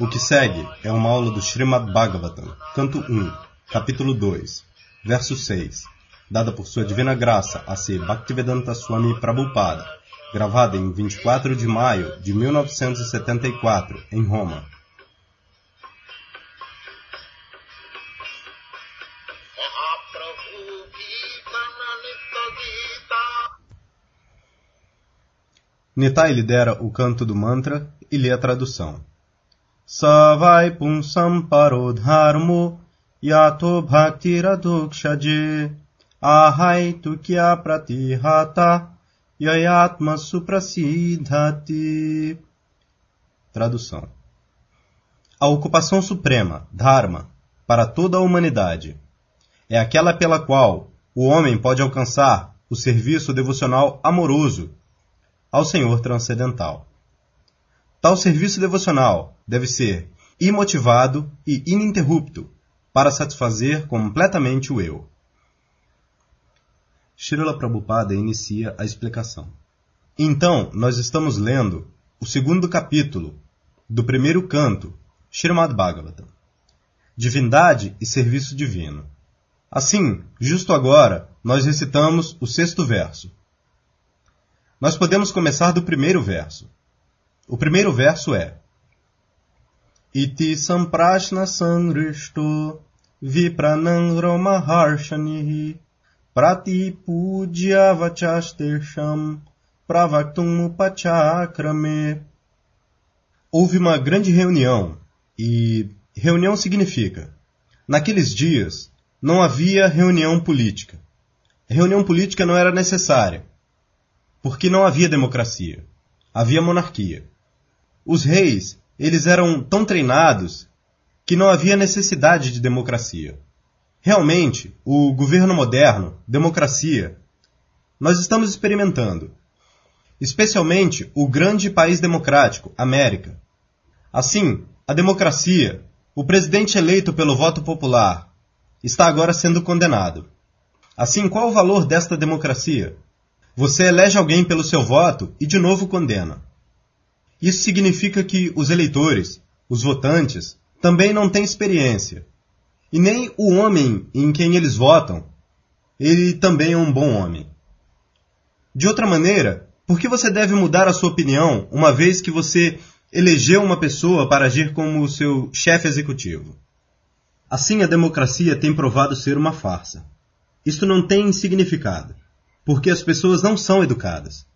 O que segue é uma aula do Srimad Bhagavatam, canto 1, capítulo 2, verso 6, dada por sua divina graça a ser Bhaktivedanta Swami Prabhupada, gravada em 24 de maio de 1974, em Roma. Nitai lidera o canto do mantra e lê a tradução. Savai punsam parodharmo yato bhaktiradukshage ahaitu kya pratihata yayatma suprasidhati. Tradução. A ocupação suprema, Dharma, para toda a humanidade, é aquela pela qual o homem pode alcançar o serviço devocional amoroso ao Senhor transcendental. Tal serviço devocional deve ser imotivado e ininterrupto para satisfazer completamente o eu. Srila Prabhupada inicia a explicação. Então, nós estamos lendo o segundo capítulo do primeiro canto, Srimad Bhagavatam, Divindade e Serviço Divino. Assim, justo agora, nós recitamos o sexto verso, nós podemos começar do primeiro verso. O primeiro verso é Iti samprashna sangrishto vipranang romaharshanihi pratipudya vachastesham pravaktum upachakrame Houve uma grande reunião e reunião significa naqueles dias não havia reunião política. reunião política não era necessária porque não havia democracia. Havia monarquia. Os reis, eles eram tão treinados que não havia necessidade de democracia. Realmente, o governo moderno, democracia, nós estamos experimentando. Especialmente o grande país democrático, América. Assim, a democracia, o presidente eleito pelo voto popular, está agora sendo condenado. Assim, qual o valor desta democracia? Você elege alguém pelo seu voto e de novo condena. Isso significa que os eleitores, os votantes, também não têm experiência. E nem o homem em quem eles votam, ele também é um bom homem. De outra maneira, por que você deve mudar a sua opinião uma vez que você elegeu uma pessoa para agir como seu chefe executivo? Assim, a democracia tem provado ser uma farsa. Isto não tem significado porque as pessoas não são educadas.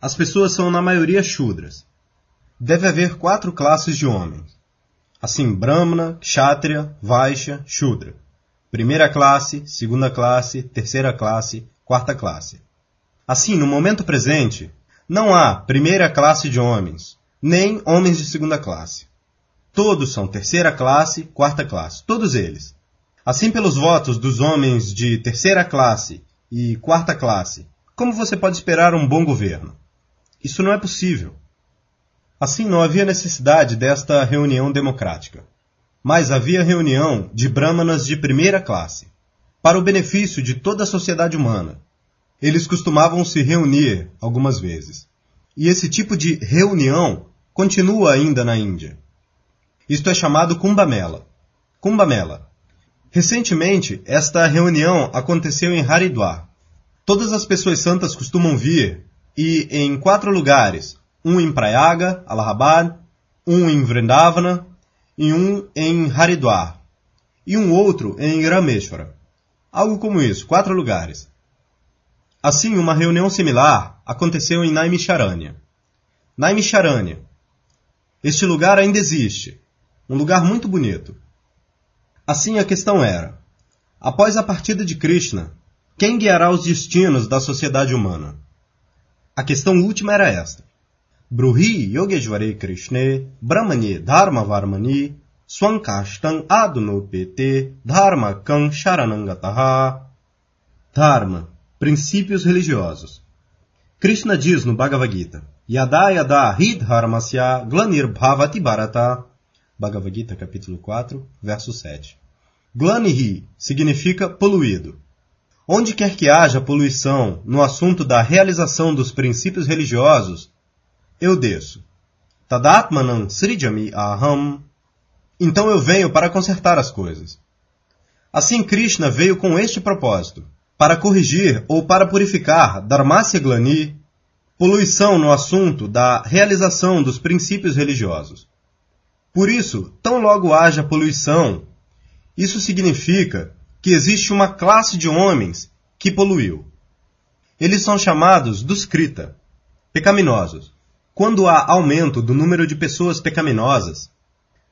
As pessoas são, na maioria, chudras. Deve haver quatro classes de homens. Assim, Brahmana, Kshatriya, Vaishya, Shudra. Primeira classe, segunda classe, terceira classe, quarta classe. Assim, no momento presente, não há primeira classe de homens, nem homens de segunda classe. Todos são terceira classe, quarta classe, todos eles. Assim, pelos votos dos homens de terceira classe e quarta classe. Como você pode esperar um bom governo? Isso não é possível. Assim, não havia necessidade desta reunião democrática. Mas havia reunião de brahmanas de primeira classe, para o benefício de toda a sociedade humana. Eles costumavam se reunir algumas vezes. E esse tipo de reunião continua ainda na Índia. Isto é chamado Kumbamela. Kumbamela Recentemente, esta reunião aconteceu em Haridwar. Todas as pessoas santas costumam vir, e em quatro lugares, um em Prayaga, Allahabad, um em Vrindavana e um em Haridwar, e um outro em Rameshwara. Algo como isso, quatro lugares. Assim, uma reunião similar aconteceu em Naimisharanya. Naimisharanya. Este lugar ainda existe. Um lugar muito bonito. Assim a questão era: após a partida de Krishna, quem guiará os destinos da sociedade humana? A questão última era esta: Bruhi Yogeshware Krishna Brahmani Dharma Varmani Swankashtam Adunopete Dharma Kan Sharanangataha Dharma, princípios religiosos. Krishna diz no Bhagavad Gita: Yada Yada Hidharmasya Glanir Bhavati Bharata Bhagavad Gita, capítulo 4, verso 7. Glanihi significa poluído. Onde quer que haja poluição no assunto da realização dos princípios religiosos, eu desço. Tadatmanam srijami aham. Então eu venho para consertar as coisas. Assim Krishna veio com este propósito, para corrigir ou para purificar Dharmasya Glani, poluição no assunto da realização dos princípios religiosos. Por isso, tão logo haja poluição, isso significa que existe uma classe de homens que poluiu. Eles são chamados dos Krita, pecaminosos. Quando há aumento do número de pessoas pecaminosas,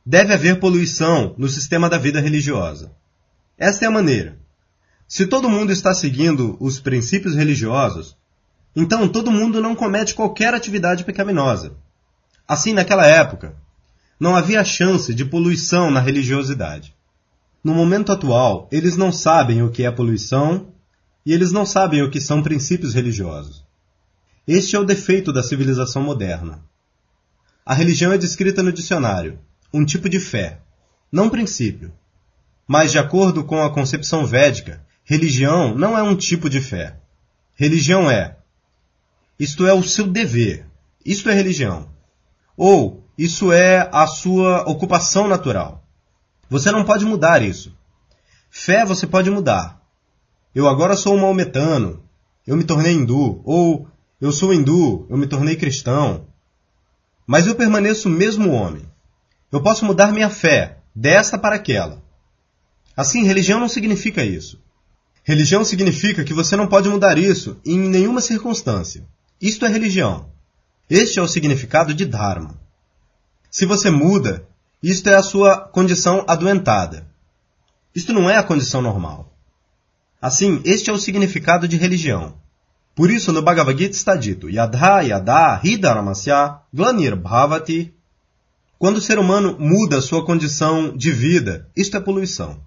deve haver poluição no sistema da vida religiosa. Esta é a maneira. Se todo mundo está seguindo os princípios religiosos, então todo mundo não comete qualquer atividade pecaminosa. Assim, naquela época, não havia chance de poluição na religiosidade. No momento atual, eles não sabem o que é poluição e eles não sabem o que são princípios religiosos. Este é o defeito da civilização moderna. A religião é descrita no dicionário, um tipo de fé, não princípio. Mas, de acordo com a concepção védica, religião não é um tipo de fé. Religião é, isto é o seu dever, isto é religião. Ou, isso é a sua ocupação natural. Você não pode mudar isso. Fé você pode mudar. Eu agora sou um maometano, eu me tornei hindu, ou eu sou hindu, eu me tornei cristão. Mas eu permaneço o mesmo homem. Eu posso mudar minha fé, desta para aquela. Assim, religião não significa isso. Religião significa que você não pode mudar isso em nenhuma circunstância. Isto é religião. Este é o significado de Dharma. Se você muda, isto é a sua condição adoentada. Isto não é a condição normal. Assim, este é o significado de religião. Por isso, no Bhagavad Gita está dito, Yadha Yadha Hidaramasya Glanir Bhavati. Quando o ser humano muda sua condição de vida, isto é poluição.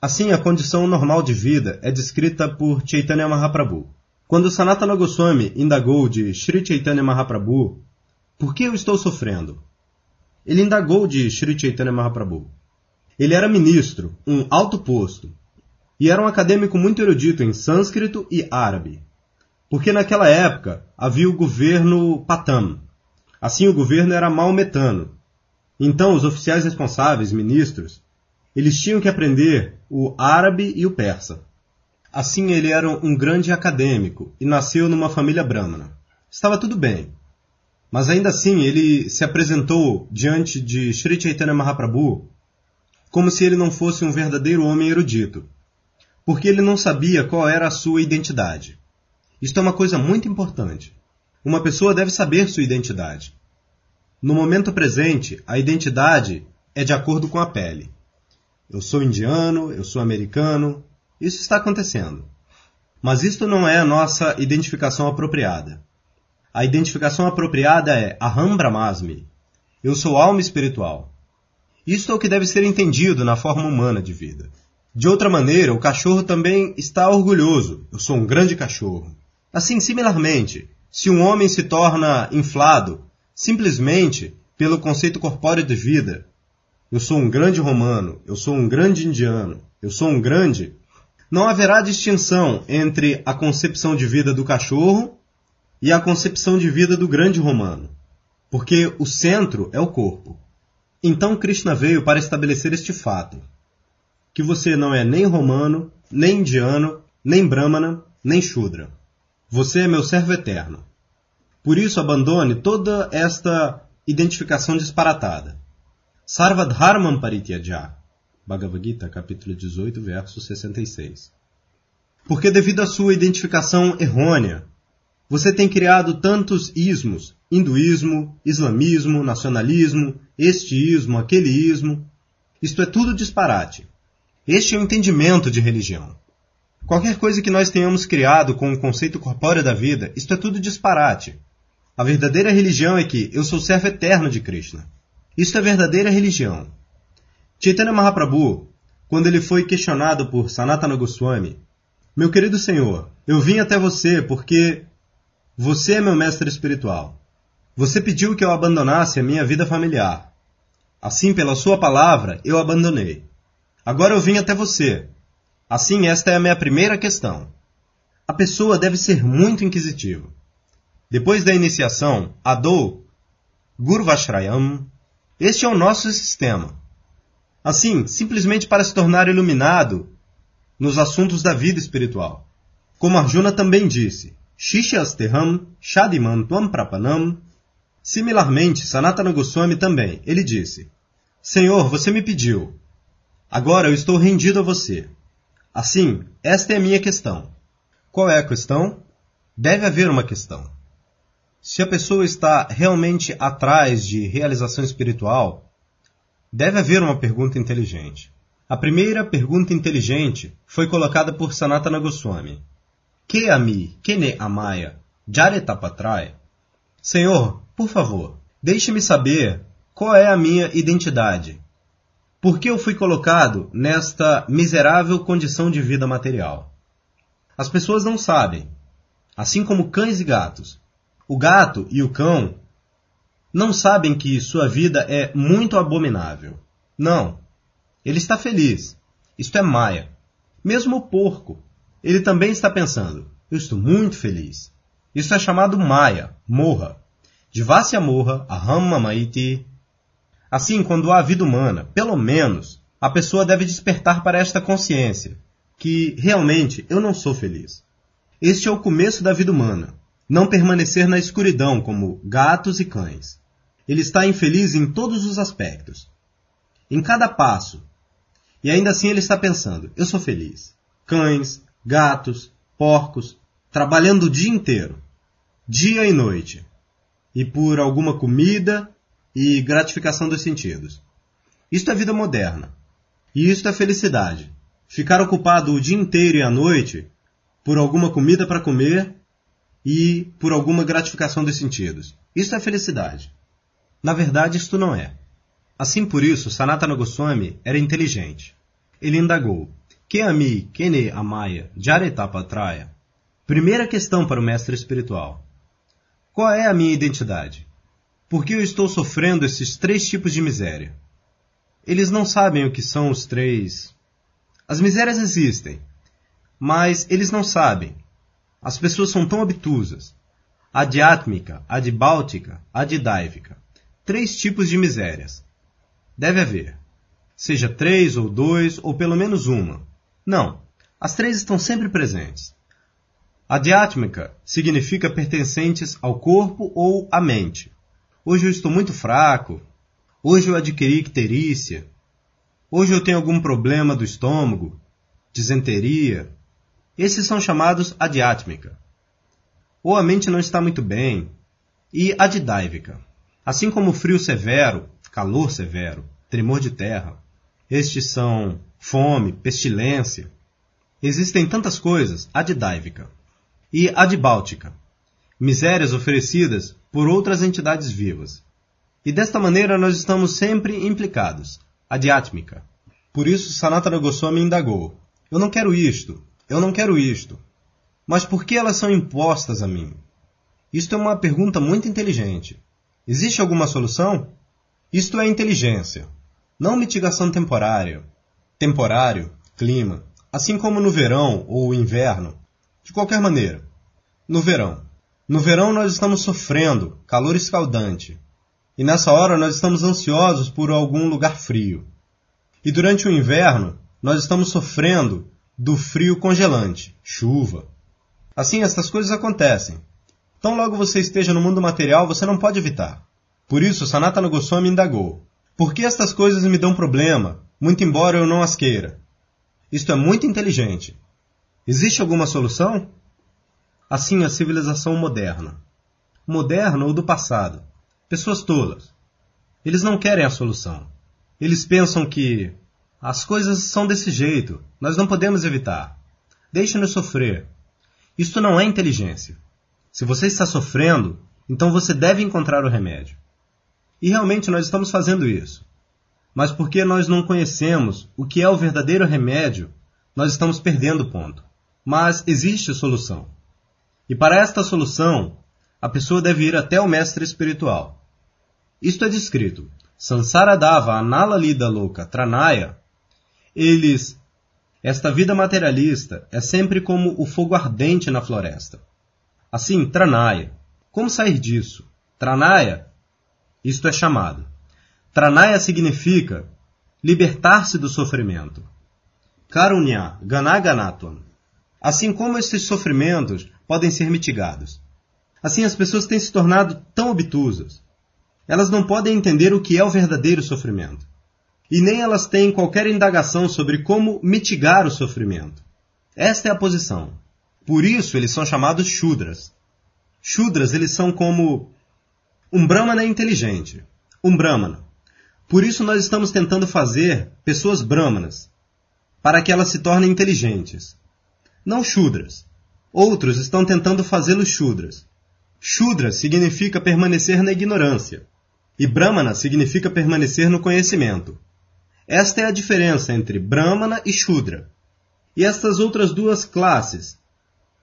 Assim, a condição normal de vida é descrita por Chaitanya Mahaprabhu. Quando Sanatana Goswami indagou de Sri Chaitanya Mahaprabhu, por que eu estou sofrendo? Ele indagou de Sri Chaitanya Mahaprabhu. Ele era ministro, um alto posto, e era um acadêmico muito erudito em sânscrito e árabe. Porque naquela época havia o governo Patam. Assim o governo era maometano. Então os oficiais responsáveis, ministros, eles tinham que aprender o árabe e o persa. Assim ele era um grande acadêmico e nasceu numa família brahmana. Estava tudo bem. Mas ainda assim, ele se apresentou diante de Sri Chaitanya Mahaprabhu como se ele não fosse um verdadeiro homem erudito, porque ele não sabia qual era a sua identidade. Isto é uma coisa muito importante. Uma pessoa deve saber sua identidade. No momento presente, a identidade é de acordo com a pele. Eu sou indiano, eu sou americano, isso está acontecendo. Mas isto não é a nossa identificação apropriada. A identificação apropriada é Aham Brahmasmi. Eu sou alma espiritual. Isto é o que deve ser entendido na forma humana de vida. De outra maneira, o cachorro também está orgulhoso. Eu sou um grande cachorro. Assim, similarmente, se um homem se torna inflado simplesmente pelo conceito corpóreo de vida, eu sou um grande romano, eu sou um grande indiano, eu sou um grande, não haverá distinção entre a concepção de vida do cachorro e a concepção de vida do grande romano, porque o centro é o corpo. Então Krishna veio para estabelecer este fato: que você não é nem romano, nem indiano, nem brahmana, nem shudra. Você é meu servo eterno. Por isso abandone toda esta identificação disparatada. Sarvadharmam parityaja. Bhagavad Gita, capítulo 18, verso 66. Porque devido à sua identificação errônea você tem criado tantos ismos: hinduísmo, islamismo, nacionalismo, este ismo, aquele ismo. Isto é tudo disparate. Este é o entendimento de religião. Qualquer coisa que nós tenhamos criado com o conceito corpóreo da vida, isto é tudo disparate. A verdadeira religião é que eu sou servo eterno de Krishna. Isto é verdadeira religião. Chaitanya Mahaprabhu, quando ele foi questionado por Sanatana Goswami, meu querido senhor, eu vim até você porque você é meu mestre espiritual. Você pediu que eu abandonasse a minha vida familiar. Assim, pela sua palavra, eu abandonei. Agora eu vim até você. Assim, esta é a minha primeira questão. A pessoa deve ser muito inquisitiva. Depois da iniciação, Adou, Gurvashrayam, este é o nosso sistema. Assim, simplesmente para se tornar iluminado nos assuntos da vida espiritual. Como Arjuna também disse, Shishasteham Shadiman Tuam Prapanam. Similarmente, Sanatana Goswami também, ele disse, Senhor, você me pediu. Agora eu estou rendido a você. Assim, esta é a minha questão. Qual é a questão? Deve haver uma questão. Se a pessoa está realmente atrás de realização espiritual, deve haver uma pergunta inteligente. A primeira pergunta inteligente foi colocada por Sanatana Goswami. Que ami, kene amaya, jaretapatrai? Senhor, por favor, deixe-me saber qual é a minha identidade. Por que eu fui colocado nesta miserável condição de vida material? As pessoas não sabem. Assim como cães e gatos. O gato e o cão não sabem que sua vida é muito abominável. Não. Ele está feliz. Isto é Maia. Mesmo o porco. Ele também está pensando: eu estou muito feliz. Isso é chamado Maia, morra. De Vasya morra, Aham Maiti. Assim, quando há vida humana, pelo menos, a pessoa deve despertar para esta consciência, que realmente eu não sou feliz. Este é o começo da vida humana, não permanecer na escuridão como gatos e cães. Ele está infeliz em todos os aspectos. Em cada passo. E ainda assim ele está pensando: eu sou feliz. Cães, gatos, porcos, trabalhando o dia inteiro, dia e noite, e por alguma comida e gratificação dos sentidos. Isto é vida moderna. E isto é felicidade. Ficar ocupado o dia inteiro e a noite por alguma comida para comer e por alguma gratificação dos sentidos. Isto é felicidade. Na verdade, isto não é. Assim por isso, Sanatana Goswami era inteligente. Ele indagou: que ami, kene amaya, jaretapatra? Primeira questão para o mestre espiritual. Qual é a minha identidade? Por que eu estou sofrendo esses três tipos de miséria? Eles não sabem o que são os três. As misérias existem, mas eles não sabem. As pessoas são tão obtusas. Adiátmica, adibáltica, adidáivica. Três tipos de misérias. Deve haver. Seja três ou dois, ou pelo menos uma. Não, as três estão sempre presentes. Adiátmica significa pertencentes ao corpo ou à mente. Hoje eu estou muito fraco. Hoje eu adquiri icterícia. Hoje eu tenho algum problema do estômago, disenteria. Esses são chamados adiátmica. Ou a mente não está muito bem. E adidáivica. Assim como frio severo, calor severo, tremor de terra. Estes são fome, pestilência. Existem tantas coisas, adidáivica. E adibáltica, misérias oferecidas por outras entidades vivas. E desta maneira nós estamos sempre implicados, adiátmica. Por isso Sanatana Goswami indagou, eu não quero isto, eu não quero isto. Mas por que elas são impostas a mim? Isto é uma pergunta muito inteligente. Existe alguma solução? Isto é inteligência, não mitigação temporária, temporário, clima, assim como no verão ou inverno. De qualquer maneira, no verão. No verão nós estamos sofrendo calor escaldante, e nessa hora nós estamos ansiosos por algum lugar frio. E durante o inverno nós estamos sofrendo do frio congelante, chuva. Assim, estas coisas acontecem. Tão logo você esteja no mundo material, você não pode evitar. Por isso, Sanatana Goswami indagou: Por que estas coisas me dão problema, muito embora eu não as queira? Isto é muito inteligente. Existe alguma solução? Assim a civilização moderna. Moderna ou do passado. Pessoas tolas. Eles não querem a solução. Eles pensam que as coisas são desse jeito, nós não podemos evitar. Deixe-nos sofrer. Isto não é inteligência. Se você está sofrendo, então você deve encontrar o remédio. E realmente nós estamos fazendo isso mas porque nós não conhecemos o que é o verdadeiro remédio, nós estamos perdendo o ponto. Mas existe solução. E para esta solução, a pessoa deve ir até o mestre espiritual. Isto é descrito. Sansara Dava Analalida Loka Tranaya. Eles Esta vida materialista é sempre como o fogo ardente na floresta. Assim, Tranaya. Como sair disso? Tranaya, isto é chamado. Tranaya significa libertar-se do sofrimento. Karunya, Ganaganatvam. Assim como esses sofrimentos podem ser mitigados. Assim as pessoas têm se tornado tão obtusas. Elas não podem entender o que é o verdadeiro sofrimento. E nem elas têm qualquer indagação sobre como mitigar o sofrimento. Esta é a posição. Por isso eles são chamados Shudras. Shudras, eles são como um Brahmana inteligente. Um Brahmana. Por isso nós estamos tentando fazer pessoas Brahmanas, para que elas se tornem inteligentes. Não Shudras. Outros estão tentando fazê-los Shudras. Shudra significa permanecer na ignorância, e Brahmana significa permanecer no conhecimento. Esta é a diferença entre Brahmana e Shudra. E estas outras duas classes,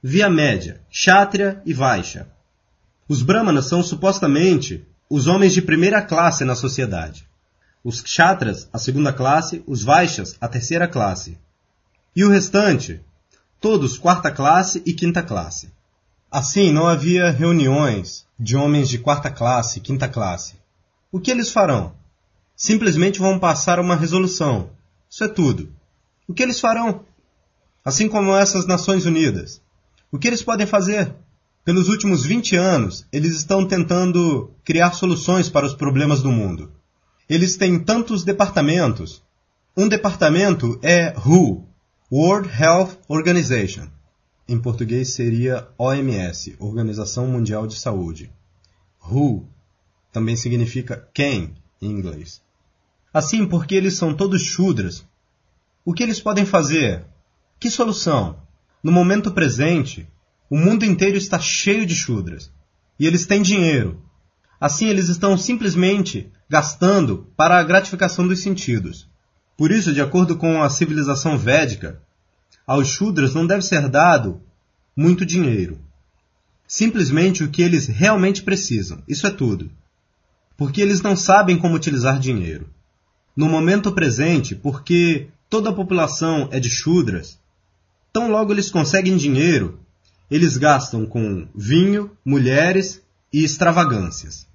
via média, Kshatriya e Vaishya. Os Brahmanas são supostamente os homens de primeira classe na sociedade. Os Kshatras, a segunda classe, os Vaishyas, a terceira classe. E o restante, todos quarta classe e quinta classe. Assim, não havia reuniões de homens de quarta classe e quinta classe. O que eles farão? Simplesmente vão passar uma resolução. Isso é tudo. O que eles farão? Assim como essas Nações Unidas. O que eles podem fazer? Pelos últimos 20 anos, eles estão tentando criar soluções para os problemas do mundo. Eles têm tantos departamentos. Um departamento é WHO, World Health Organization. Em português seria OMS, Organização Mundial de Saúde. WHO também significa quem em inglês. Assim, porque eles são todos chudras, o que eles podem fazer? Que solução? No momento presente, o mundo inteiro está cheio de chudras. E eles têm dinheiro. Assim, eles estão simplesmente gastando para a gratificação dos sentidos. Por isso, de acordo com a civilização védica, aos Shudras não deve ser dado muito dinheiro. Simplesmente o que eles realmente precisam. Isso é tudo. Porque eles não sabem como utilizar dinheiro. No momento presente, porque toda a população é de Shudras, tão logo eles conseguem dinheiro, eles gastam com vinho, mulheres e extravagâncias.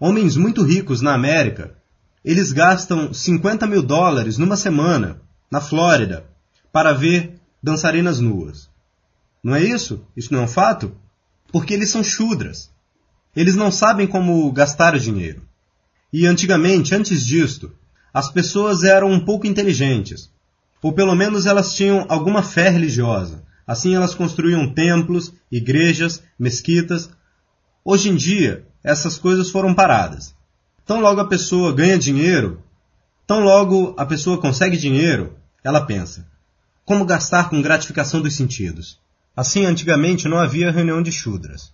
Homens muito ricos na América, eles gastam 50 mil dólares numa semana, na Flórida, para ver dançarinas nuas. Não é isso? Isso não é um fato? Porque eles são chudras. Eles não sabem como gastar o dinheiro. E antigamente, antes disto, as pessoas eram um pouco inteligentes, ou pelo menos elas tinham alguma fé religiosa, Assim elas construíam templos, igrejas, mesquitas. Hoje em dia, essas coisas foram paradas. Tão logo a pessoa ganha dinheiro, tão logo a pessoa consegue dinheiro, ela pensa: como gastar com gratificação dos sentidos? Assim, antigamente não havia reunião de Shudras.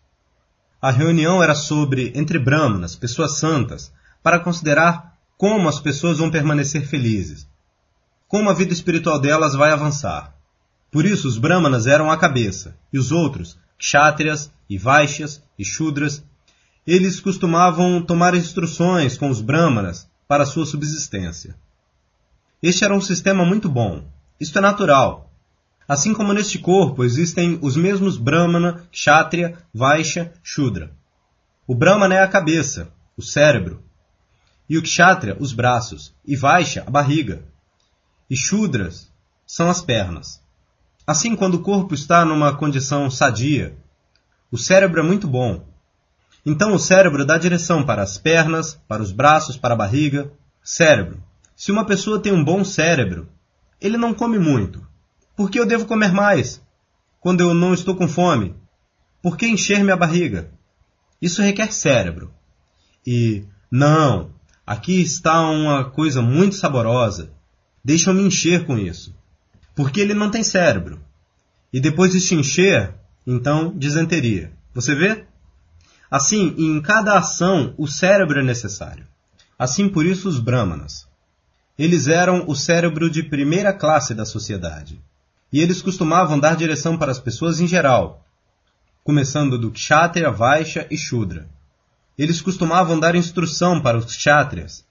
A reunião era sobre, entre brahmanas, pessoas santas, para considerar como as pessoas vão permanecer felizes, como a vida espiritual delas vai avançar. Por isso os Brahmanas eram a cabeça, e os outros, Kshatriyas e Vaishyas e Shudras, eles costumavam tomar instruções com os Brahmanas para sua subsistência. Este era um sistema muito bom. Isto é natural. Assim como neste corpo existem os mesmos Brahmana, Kshatriya, Vaishya, Shudra. O Brahmana é a cabeça, o cérebro, e o Kshatriya, os braços, e Vaishya, a barriga. E Shudras são as pernas. Assim, quando o corpo está numa condição sadia, o cérebro é muito bom. Então o cérebro dá direção para as pernas, para os braços, para a barriga. Cérebro. Se uma pessoa tem um bom cérebro, ele não come muito. Por que eu devo comer mais? Quando eu não estou com fome? Por que encher minha barriga? Isso requer cérebro. E, não, aqui está uma coisa muito saborosa. Deixa eu me encher com isso porque ele não tem cérebro. E depois de se encher, então disenteria. Você vê? Assim, em cada ação, o cérebro é necessário. Assim, por isso, os Brahmanas. Eles eram o cérebro de primeira classe da sociedade. E eles costumavam dar direção para as pessoas em geral, começando do Kshatriya, Vaishya e Shudra. Eles costumavam dar instrução para os Kshatriyas,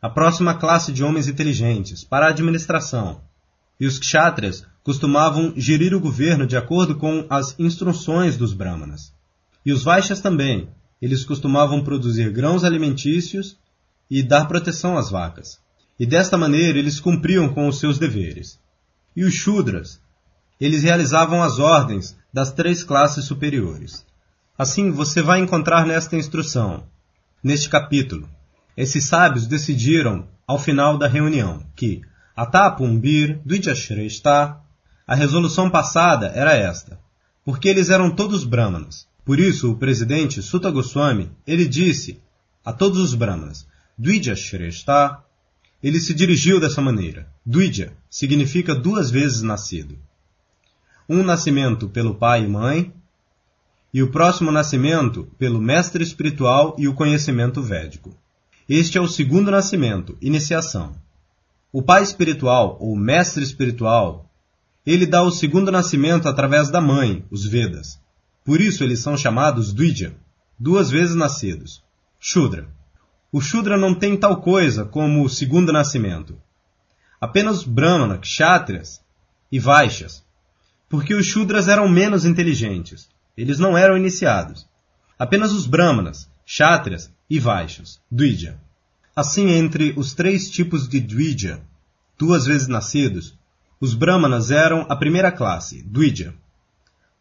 a próxima classe de homens inteligentes, para a administração E os kshatriyas costumavam gerir o governo de acordo com as instruções dos brahmanas. E os vaixas também. Eles costumavam produzir grãos alimentícios e dar proteção às vacas. E desta maneira eles cumpriam com os seus deveres. E os shudras, eles realizavam as ordens das três classes superiores. Assim, você vai encontrar nesta instrução, neste capítulo, esses sábios decidiram, ao final da reunião, que Atapumbir Dvijashrestha, a resolução passada era esta, porque eles eram todos brahmanas. Por isso, o presidente Sutta Goswami, ele disse a todos os brahmanas, Dvijashrestha, ele se dirigiu dessa maneira. Dvija significa duas vezes nascido. Um nascimento pelo pai e mãe, e o próximo nascimento pelo mestre espiritual e o conhecimento védico. Este é o segundo nascimento, iniciação. O pai espiritual, ou mestre espiritual, ele dá o segundo nascimento através da mãe, os Vedas. Por isso eles são chamados Dvija, duas vezes nascidos. Shudra. O Shudra não tem tal coisa como o segundo nascimento. Apenas Brahmana, Kshatriyas e Vaixas, porque os Shudras eram menos inteligentes. Eles não eram iniciados. Apenas os Brahmanas, Kshatriyas e Vaixas, Dvija. Assim, entre os três tipos de Dvija, duas vezes nascidos, os Brahmanas eram a primeira classe, Dvija.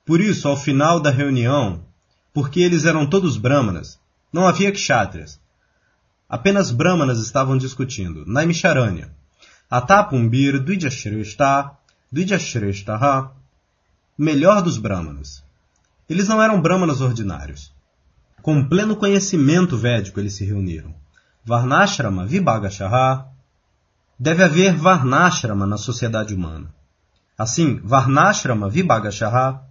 Por isso, ao final da reunião, porque eles eram todos Brahmanas, não havia Kshatriyas. Apenas Brahmanas estavam discutindo, Naimisharanya. Atapumbir Dvijashreshta, Dvijashreshtaha, melhor dos Brahmanas. Eles não eram brahmanas ordinários. Com pleno conhecimento védico eles se reuniram. Varnashrama Vibhagashaha. Deve haver Varnashrama na sociedade humana. Assim, Varnashrama Vibhagashaha.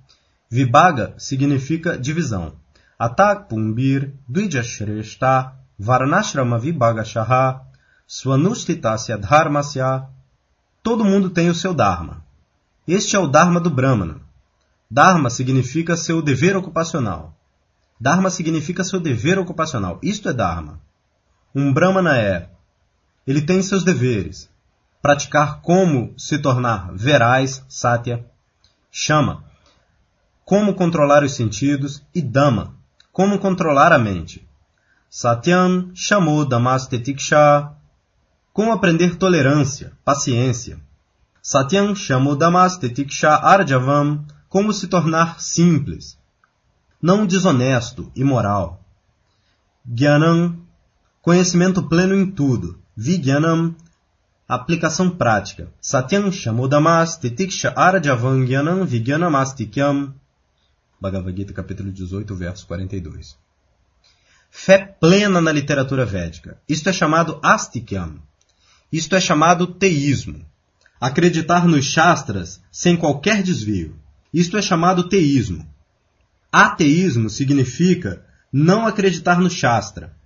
Vibhaga significa divisão. Atakpumbir Dvijashreshta Varnashrama Vibhagashaha Swanustitasya Dharmasya Todo mundo tem o seu Dharma. Este é o Dharma do Brahmana. Dharma significa seu dever ocupacional. Dharma significa seu dever ocupacional. Isto é Dharma. Um Brahmana é. Ele tem seus deveres. Praticar como se tornar veraz, satya. Chama. Como controlar os sentidos. E Dhamma. Como controlar a mente. Satyam chamou Damastetiksha. Como aprender tolerância, paciência. Satyam chamou Damastetiksha Arjavam como se tornar simples, não desonesto, imoral. Gyanam, conhecimento pleno em tudo. Vigyanam, aplicação prática. Satyam shamodamas titiksha arjavam gyanam vigyanamastikam. Bhagavad Gita, capítulo 18, verso 42. Fé plena na literatura védica. Isto é chamado astikyam. Isto é chamado teísmo. Acreditar nos Shastras sem qualquer desvio. Isto é chamado teísmo. Ateísmo significa não acreditar no Shastra,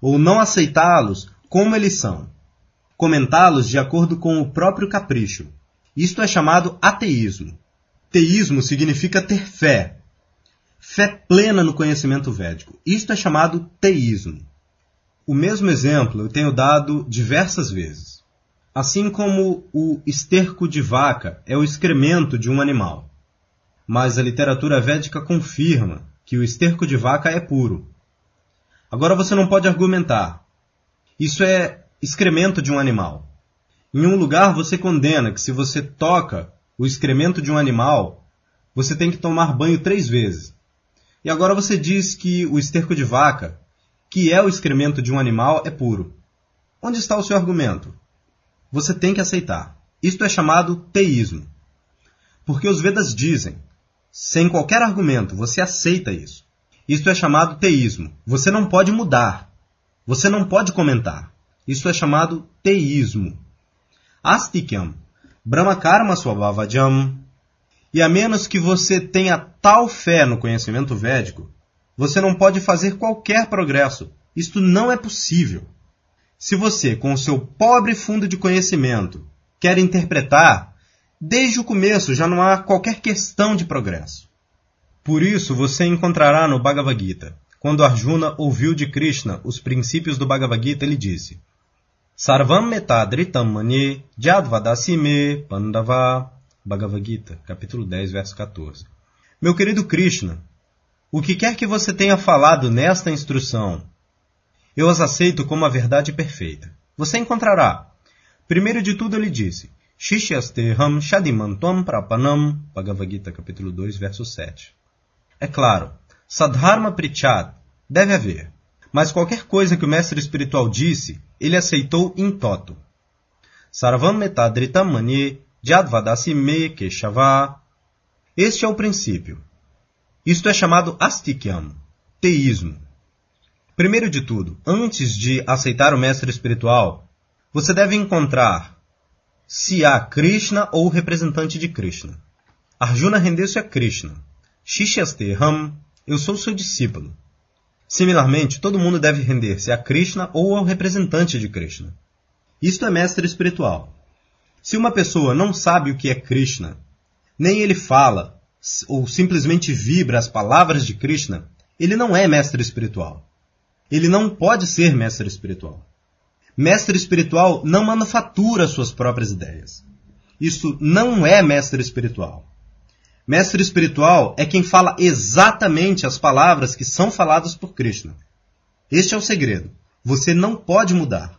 ou não aceitá-los como eles são, comentá-los de acordo com o próprio capricho. Isto é chamado ateísmo. Teísmo significa ter fé, fé plena no conhecimento védico. Isto é chamado teísmo. O mesmo exemplo eu tenho dado diversas vezes. Assim como o esterco de vaca é o excremento de um animal mas a literatura védica confirma que o esterco de vaca é puro. Agora você não pode argumentar. Isso é excremento de um animal. Em um lugar você condena que se você toca o excremento de um animal, você tem que tomar banho três vezes. E agora você diz que o esterco de vaca, que é o excremento de um animal, é puro. Onde está o seu argumento? Você tem que aceitar. Isto é chamado teísmo. Porque os Vedas dizem sem qualquer argumento, você aceita isso. Isto é chamado teísmo. Você não pode mudar. Você não pode comentar. Isto é chamado teísmo. Astikyam, Brahmakarma Swabhavajam. E a menos que você tenha tal fé no conhecimento védico, você não pode fazer qualquer progresso. Isto não é possível. Se você, com o seu pobre fundo de conhecimento, quer interpretar Desde o começo já não há qualquer questão de progresso. Por isso você encontrará no Bhagavad Gita, quando Arjuna ouviu de Krishna os princípios do Bhagavad Gita, ele disse: Sarvam metadritam mani jadvadasime pandava. Bhagavad Gita, capítulo 10, verso 14. Meu querido Krishna, o que quer que você tenha falado nesta instrução, eu as aceito como a verdade perfeita. Você encontrará. Primeiro de tudo ele disse, Shishyasteham Shadimantam Prapanam, Bhagavad Gita, capítulo 2, verso 7. É claro, Sadharma Prichad deve haver, mas qualquer coisa que o mestre espiritual disse, ele aceitou in toto. Sarvam Metadritam Mani Jadvadasi Me Keshava. Este é o princípio. Isto é chamado Astikyam, teísmo. Primeiro de tudo, antes de aceitar o mestre espiritual, você deve encontrar se há Krishna ou representante de Krishna. Arjuna rendeu-se a Krishna. Shishyasteham, eu sou seu discípulo. Similarmente, todo mundo deve render-se a Krishna ou ao representante de Krishna. Isto é mestre espiritual. Se uma pessoa não sabe o que é Krishna, nem ele fala ou simplesmente vibra as palavras de Krishna, ele não é mestre espiritual. Ele não pode ser mestre espiritual. Mestre espiritual não manufatura suas próprias ideias. Isso não é mestre espiritual. Mestre espiritual é quem fala exatamente as palavras que são faladas por Krishna. Este é o segredo. Você não pode mudar.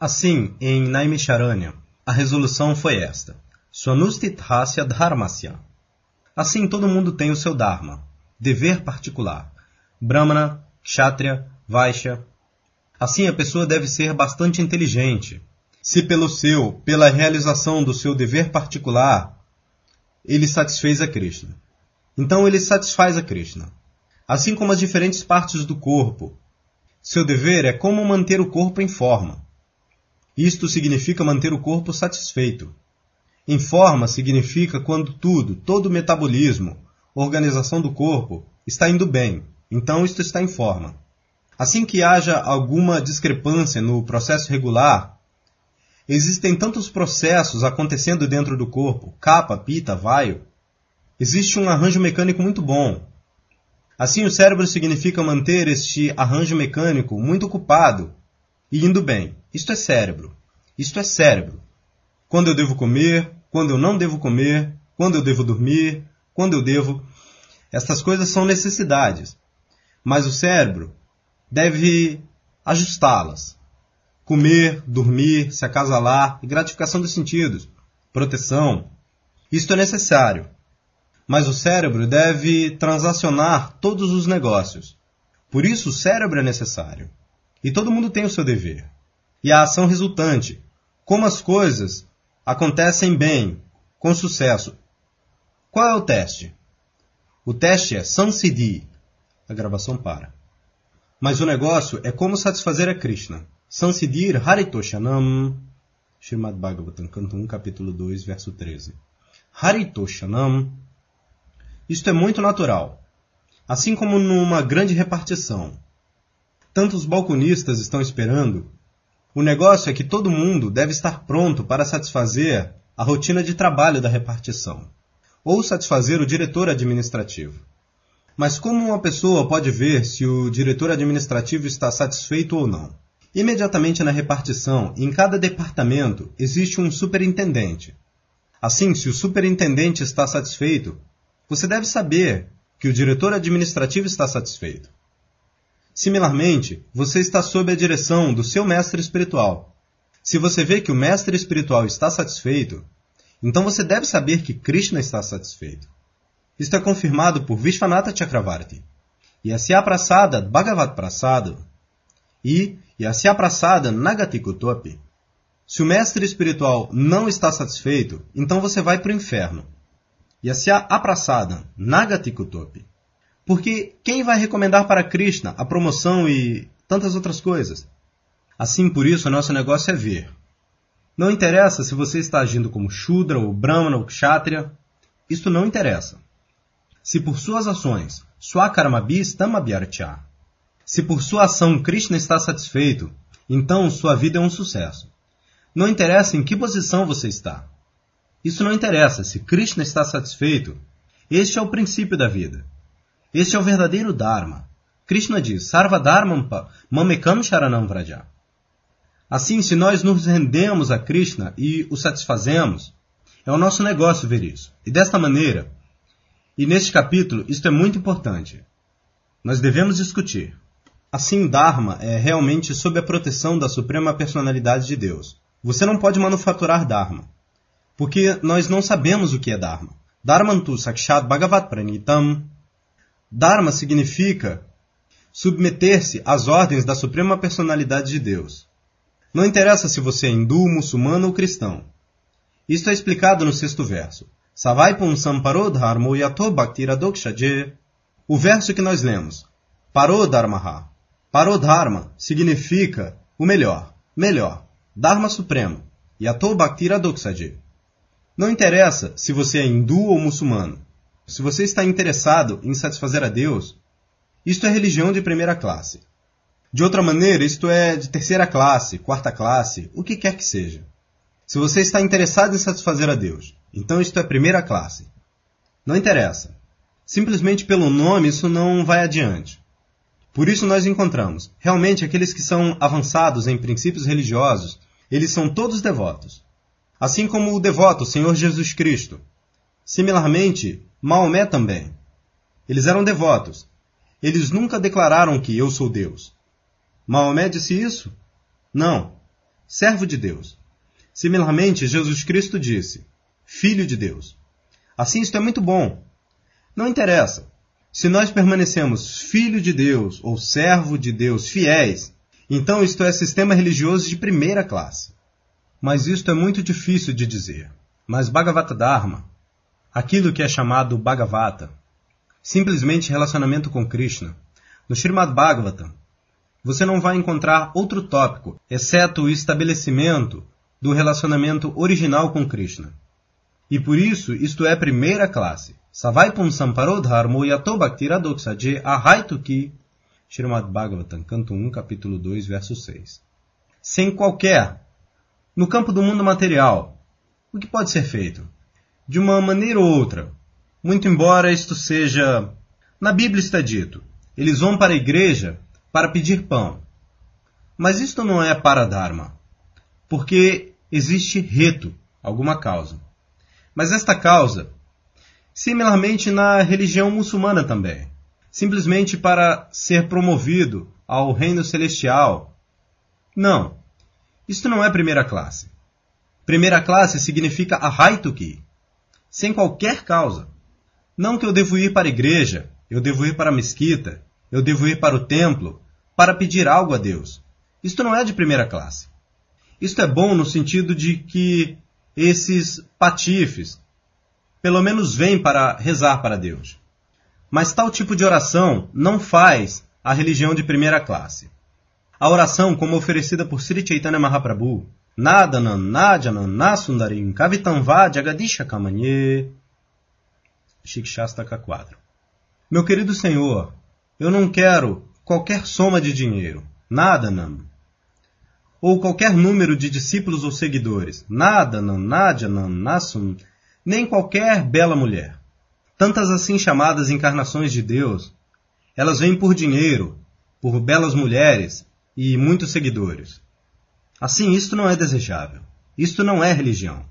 Assim, em Naimisharanya, a resolução foi esta: Swanustithasya Dharmasya. Assim, todo mundo tem o seu Dharma, dever particular. Brahmana, Kshatriya, Vaishya, Assim, a pessoa deve ser bastante inteligente. Se pelo seu, pela realização do seu dever particular, ele satisfez a Krishna. Então ele satisfaz a Krishna. Assim como as diferentes partes do corpo. Seu dever é como manter o corpo em forma. Isto significa manter o corpo satisfeito. Em forma significa quando tudo, todo o metabolismo, organização do corpo, está indo bem. Então isto está em forma. Assim que haja alguma discrepância no processo regular, existem tantos processos acontecendo dentro do corpo, capa, pita, vaio, existe um arranjo mecânico muito bom. Assim, o cérebro significa manter este arranjo mecânico muito ocupado e indo bem. Isto é cérebro. Isto é cérebro. Quando eu devo comer, quando eu não devo comer, quando eu devo dormir, quando eu devo. Estas coisas são necessidades. Mas o cérebro deve ajustá-las. Comer, dormir, se acasalar e gratificação dos sentidos, proteção. Isto é necessário. Mas o cérebro deve transacionar todos os negócios. Por isso o cérebro é necessário. E todo mundo tem o seu dever. E a ação resultante, como as coisas acontecem bem, com sucesso. Qual é o teste? O teste é Samsiddhi. A gravação para. Mas o negócio é como satisfazer a Krishna. Sansidir Haritoshanam. Srimad Bhagavatam, canto 1, capítulo 2, verso 13. Haritoshanam. Isto é muito natural. Assim como numa grande repartição. Tantos balconistas estão esperando. O negócio é que todo mundo deve estar pronto para satisfazer a rotina de trabalho da repartição, ou satisfazer o diretor administrativo. Mas como uma pessoa pode ver se o diretor administrativo está satisfeito ou não? Imediatamente na repartição, em cada departamento, existe um superintendente. Assim, se o superintendente está satisfeito, você deve saber que o diretor administrativo está satisfeito. Similarmente, você está sob a direção do seu mestre espiritual. Se você vê que o mestre espiritual está satisfeito, então você deve saber que Krishna está satisfeito. Isto é confirmado por Vishwanatha Chakravarti. Yasya Prasada Bhagavat Prasada e Yasya Prasada Nagatikutopi. Se o mestre espiritual não está satisfeito, então você vai para o inferno. Yasya Aprasada Nagatikutopi. Porque quem vai recomendar para Krishna a promoção e tantas outras coisas? Assim, por isso, o nosso negócio é ver. Não interessa se você está agindo como Shudra, ou Brahmana, ou Kshatriya. Isto não interessa se por suas ações Swakarmabhi Stamabhyarcha, se por sua ação Krishna está satisfeito, então sua vida é um sucesso. Não interessa em que posição você está. Isso não interessa se Krishna está satisfeito. Este é o princípio da vida. Este é o verdadeiro Dharma. Krishna diz, Sarva Dharmam Mamekam Sharanam Vraja. Assim, se nós nos rendemos a Krishna e o satisfazemos, é o nosso negócio ver isso. E desta maneira, e neste capítulo, isto é muito importante. Nós devemos discutir. Assim, Dharma é realmente sob a proteção da Suprema Personalidade de Deus. Você não pode manufaturar Dharma, porque nós não sabemos o que é Dharma. Dharmantu Sakshat Bhagavat Pranitam. Dharma significa submeter-se às ordens da Suprema Personalidade de Deus. Não interessa se você é hindu, muçulmano ou cristão. Isto é explicado no sexto verso. Savaipum samparodharmo yato bhaktiradokshaje. O verso que nós lemos. Parodharmaha. Parodharma significa o melhor, melhor, Dharma supremo. Yato bhaktiradokshaje. Não interessa se você é hindu ou muçulmano. Se você está interessado em satisfazer a Deus, isto é religião de primeira classe. De outra maneira, isto é de terceira classe, quarta classe, o que quer que seja. Se você está interessado em satisfazer a Deus, então isto é primeira classe. Não interessa. Simplesmente pelo nome isso não vai adiante. Por isso nós encontramos, realmente aqueles que são avançados em princípios religiosos, eles são todos devotos. Assim como o devoto Senhor Jesus Cristo. Similarmente, Maomé também. Eles eram devotos. Eles nunca declararam que eu sou Deus. Maomé disse isso? Não. Servo de Deus. Similarmente, Jesus Cristo disse: Filho de Deus. Assim, isto é muito bom. Não interessa. Se nós permanecemos filho de Deus ou servo de Deus fiéis, então isto é sistema religioso de primeira classe. Mas isto é muito difícil de dizer. Mas Bhagavata Dharma, aquilo que é chamado Bhagavata, simplesmente relacionamento com Krishna, no Srimad Bhagavatam, você não vai encontrar outro tópico, exceto o estabelecimento do relacionamento original com Krishna. E por isso, isto é primeira classe. Savaipum Samparodharmo Yato Bhaktiradoxaje Ahaituki Srimad Bhagavatam, canto 1, capítulo 2, verso 6. Sem qualquer, no campo do mundo material, o que pode ser feito? De uma maneira ou outra, muito embora isto seja... Na Bíblia está dito, eles vão para a igreja para pedir pão. Mas isto não é para Dharma, porque existe reto, alguma causa. Mas esta causa, similarmente na religião muçulmana também, simplesmente para ser promovido ao reino celestial. Não, isto não é primeira classe. Primeira classe significa ahaituki, sem qualquer causa. Não que eu devo ir para a igreja, eu devo ir para a mesquita, eu devo ir para o templo, para pedir algo a Deus. Isto não é de primeira classe. Isto é bom no sentido de que esses patifes, pelo menos vêm para rezar para Deus. Mas tal tipo de oração não faz a religião de primeira classe. A oração, como oferecida por Sri Chaitanya Mahaprabhu, Nadanam Nadjanam Nasundarim Kavitamva Jagadisha Kamanye, Shikshastaka 4. Meu querido Senhor, eu não quero qualquer soma de dinheiro, nada não. Ou qualquer número de discípulos ou seguidores, nada não, nadia não, nasum, nem qualquer bela mulher. Tantas assim chamadas encarnações de Deus, elas vêm por dinheiro, por belas mulheres e muitos seguidores. Assim, isto não é desejável. Isto não é religião.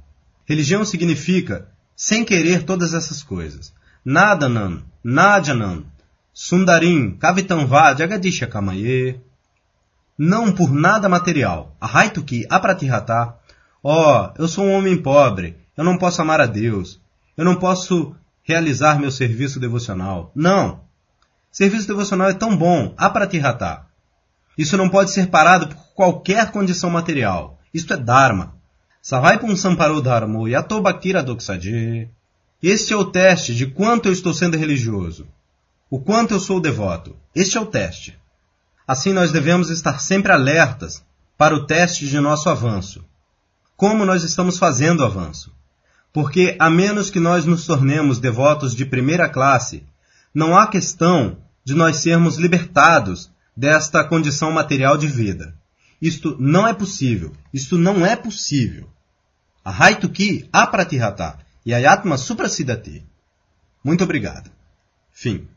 Religião significa sem querer todas essas coisas. Nada não, nadjanam, Sundarim, Kavitanva, Jagadisha Kamaye. Não por nada material. Ahaituki, Apratihata. Ó, oh, eu sou um homem pobre. Eu não posso amar a Deus. Eu não posso realizar meu serviço devocional. Não. Serviço devocional é tão bom. Apratihata. Isso não pode ser parado por qualquer condição material. Isto é Dharma. Savaipum Samparo Dharmo Yato Bhaktira Doksaje. Este é o teste de quanto eu estou sendo religioso o quanto eu sou devoto. Este é o teste. Assim, nós devemos estar sempre alertas para o teste de nosso avanço. Como nós estamos fazendo o avanço? Porque, a menos que nós nos tornemos devotos de primeira classe, não há questão de nós sermos libertados desta condição material de vida. Isto não é possível. Isto não é possível. Ahaituki apratihata yayatma suprasidati. Muito obrigado. Fim.